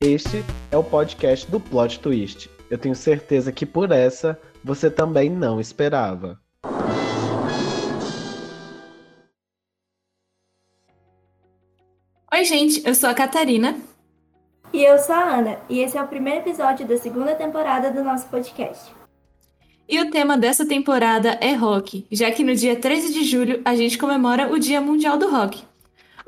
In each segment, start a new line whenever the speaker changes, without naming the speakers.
Este é o podcast do Plot Twist. Eu tenho certeza que por essa você também não esperava.
Oi, gente, eu sou a Catarina.
E eu sou a Ana, e esse é o primeiro episódio da segunda temporada do nosso podcast.
E o tema dessa temporada é rock, já que no dia 13 de julho a gente comemora o Dia Mundial do Rock.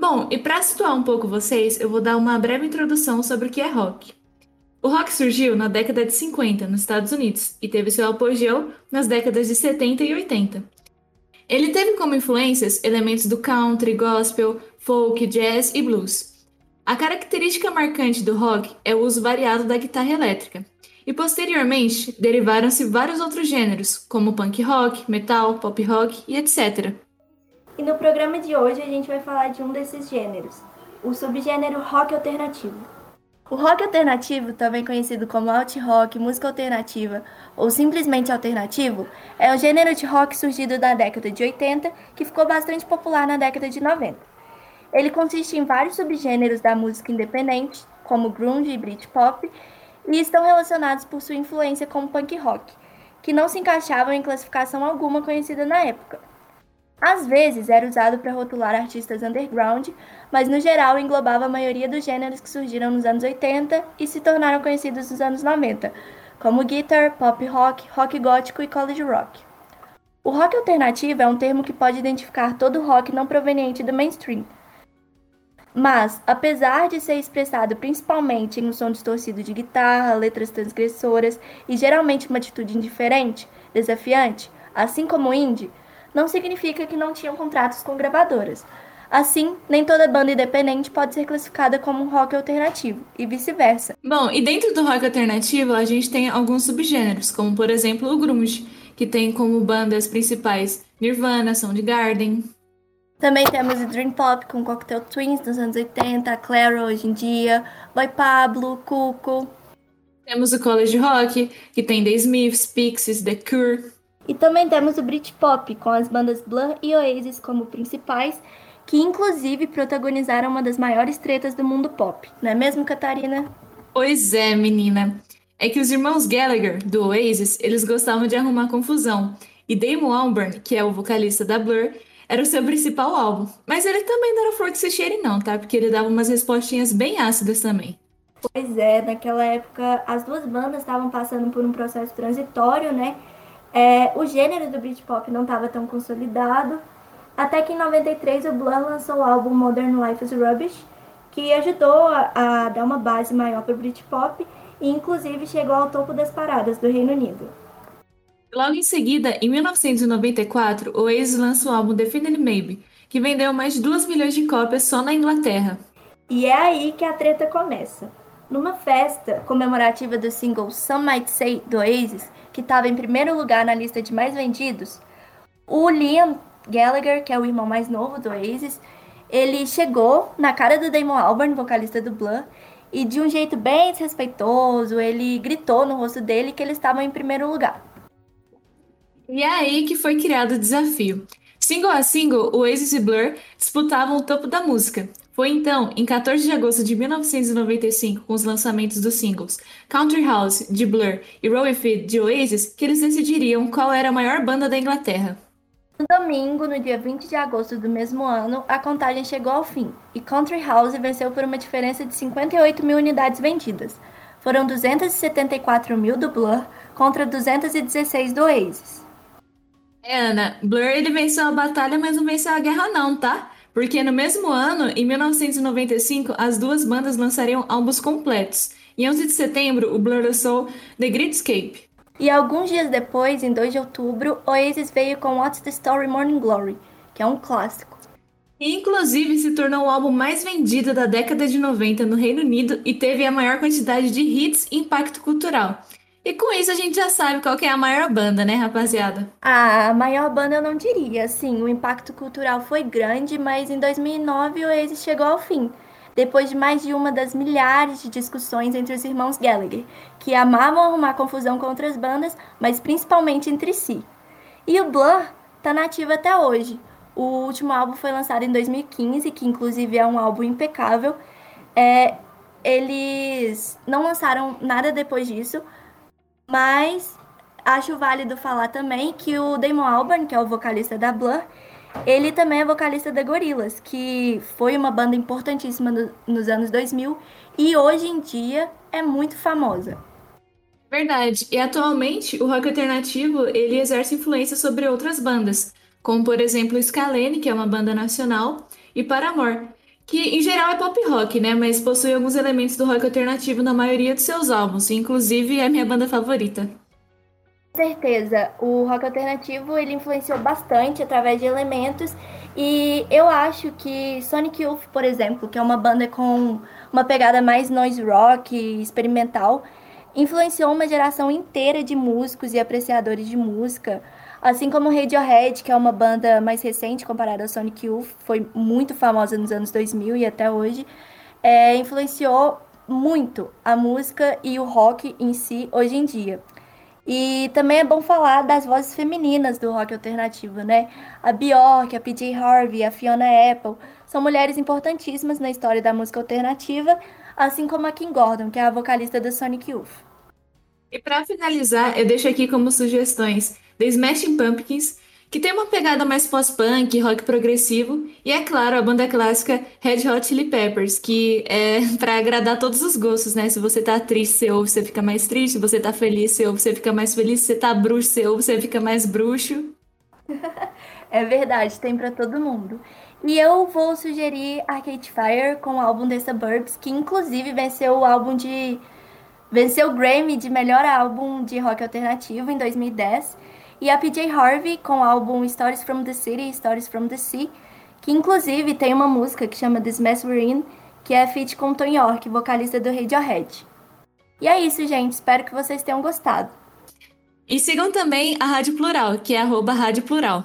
Bom, e para situar um pouco vocês, eu vou dar uma breve introdução sobre o que é rock. O rock surgiu na década de 50 nos Estados Unidos e teve seu apogeu nas décadas de 70 e 80. Ele teve como influências elementos do country, gospel, folk, jazz e blues. A característica marcante do rock é o uso variado da guitarra elétrica, e posteriormente derivaram-se vários outros gêneros, como punk rock, metal, pop rock e etc.
E no programa de hoje a gente vai falar de um desses gêneros, o subgênero rock alternativo. O rock alternativo, também conhecido como alt rock, música alternativa ou simplesmente alternativo, é um gênero de rock surgido na década de 80 que ficou bastante popular na década de 90. Ele consiste em vários subgêneros da música independente, como grunge e britpop, e estão relacionados por sua influência como punk rock, que não se encaixavam em classificação alguma conhecida na época. Às vezes era usado para rotular artistas underground, mas no geral englobava a maioria dos gêneros que surgiram nos anos 80 e se tornaram conhecidos nos anos 90, como guitar, pop rock, rock gótico e college rock. O rock alternativo é um termo que pode identificar todo rock não proveniente do mainstream. Mas, apesar de ser expressado principalmente em um som distorcido de guitarra, letras transgressoras e geralmente uma atitude indiferente, desafiante, assim como o indie, não significa que não tinham contratos com gravadoras. Assim, nem toda banda independente pode ser classificada como um rock alternativo, e vice-versa.
Bom, e dentro do rock alternativo, a gente tem alguns subgêneros, como por exemplo o grunge, que tem como bandas principais Nirvana, Soundgarden.
Também temos o Dream Pop com Cocktail Twins nos anos 80, Claro hoje em dia, Boy Pablo, Cuco.
Temos o College Rock, que tem The Smiths, Pixies, The Cure.
E também temos o Britpop, com as bandas Blur e Oasis como principais, que inclusive protagonizaram uma das maiores tretas do mundo pop, não é mesmo, Catarina?
Pois é, menina. É que os irmãos Gallagher, do Oasis, eles gostavam de arrumar confusão. E Damon Albarn, que é o vocalista da Blur, era o seu principal álbum. Mas ele também não era flor que se cheire não, tá? Porque ele dava umas respostinhas bem ácidas também.
Pois é, naquela época as duas bandas estavam passando por um processo transitório, né? É, o gênero do Britpop não estava tão consolidado, até que em 93 o Blur lançou o álbum Modern Life is Rubbish, que ajudou a, a dar uma base maior para o Britpop e inclusive chegou ao topo das paradas do Reino Unido.
Logo em seguida, em 1994, o Oasis lança o álbum Definitely Maybe, que vendeu mais de 2 milhões de cópias só na Inglaterra.
E é aí que a treta começa. Numa festa comemorativa do single Some Might Say do Oasis, que estava em primeiro lugar na lista de mais vendidos, o Liam Gallagher, que é o irmão mais novo do Oasis, ele chegou na cara do Damon Albarn, vocalista do Blur, e de um jeito bem desrespeitoso, ele gritou no rosto dele que eles estavam em primeiro lugar.
E é aí que foi criado o desafio. Single a single, o Oasis e Blur disputavam o topo da música. Foi então, em 14 de agosto de 1995, com os lançamentos dos singles Country House, de Blur, e Rolling Feet, de Oasis, que eles decidiriam qual era a maior banda da Inglaterra.
No domingo, no dia 20 de agosto do mesmo ano, a contagem chegou ao fim e Country House venceu por uma diferença de 58 mil unidades vendidas. Foram 274 mil do Blur contra 216 do Oasis.
É, Ana, Blur ele venceu a batalha, mas não venceu a guerra não, tá? Porque no mesmo ano, em 1995, as duas bandas lançariam álbuns completos. Em 11 de setembro, o Blur lançou The Greatscape.
E alguns dias depois, em 2 de outubro, Oasis veio com What's the Story Morning Glory, que é um clássico.
E, inclusive se tornou o álbum mais vendido da década de 90 no Reino Unido e teve a maior quantidade de hits e impacto cultural. E com isso a gente já sabe qual é a maior banda, né, rapaziada?
A maior banda eu não diria. Sim, o impacto cultural foi grande, mas em 2009 o Oasis chegou ao fim. Depois de mais de uma das milhares de discussões entre os irmãos Gallagher, que amavam arrumar confusão com outras bandas, mas principalmente entre si. E o Blur tá nativo até hoje. O último álbum foi lançado em 2015, que inclusive é um álbum impecável. É, eles não lançaram nada depois disso, mas acho válido falar também que o Damon Albarn, que é o vocalista da Blur, ele também é vocalista da Gorillaz, que foi uma banda importantíssima no, nos anos 2000 e hoje em dia é muito famosa.
Verdade. E atualmente o rock alternativo ele exerce influência sobre outras bandas, como por exemplo Scalene, que é uma banda nacional, e Paramore, que em geral é pop rock, né? Mas possui alguns elementos do rock alternativo na maioria de seus álbuns, inclusive é minha banda favorita.
Com certeza, o rock alternativo ele influenciou bastante através de elementos e eu acho que Sonic Youth, por exemplo, que é uma banda com uma pegada mais noise rock experimental, influenciou uma geração inteira de músicos e apreciadores de música. Assim como Radiohead, que é uma banda mais recente comparada ao Sonic Youth, foi muito famosa nos anos 2000 e até hoje, é, influenciou muito a música e o rock em si hoje em dia. E também é bom falar das vozes femininas do rock alternativo, né? A Bjork, a PJ Harvey, a Fiona Apple são mulheres importantíssimas na história da música alternativa, assim como a Kim Gordon, que é a vocalista do Sonic Youth.
E para finalizar, eu deixo aqui como sugestões The Smashing Pumpkins, que tem uma pegada mais pós-punk, rock progressivo, e é claro, a banda clássica Red Hot Chili Peppers, que é para agradar todos os gostos, né? Se você tá triste, você ouve, você fica mais triste, se você tá feliz, você ouve, você fica mais feliz, se você tá bruxo, você ouve, você fica mais bruxo.
é verdade, tem para todo mundo. E eu vou sugerir Arcade Fire com o álbum The Suburbs, que inclusive venceu o álbum de. venceu o Grammy de melhor álbum de rock alternativo em 2010. E a PJ Harvey com o álbum Stories from the City, Stories from the Sea, que inclusive tem uma música que chama This Mess We're In, que é feat com Tom York, vocalista do Radiohead. E é isso, gente. Espero que vocês tenham gostado.
E sigam também a Rádio Plural, que é arroba Rádio Plural.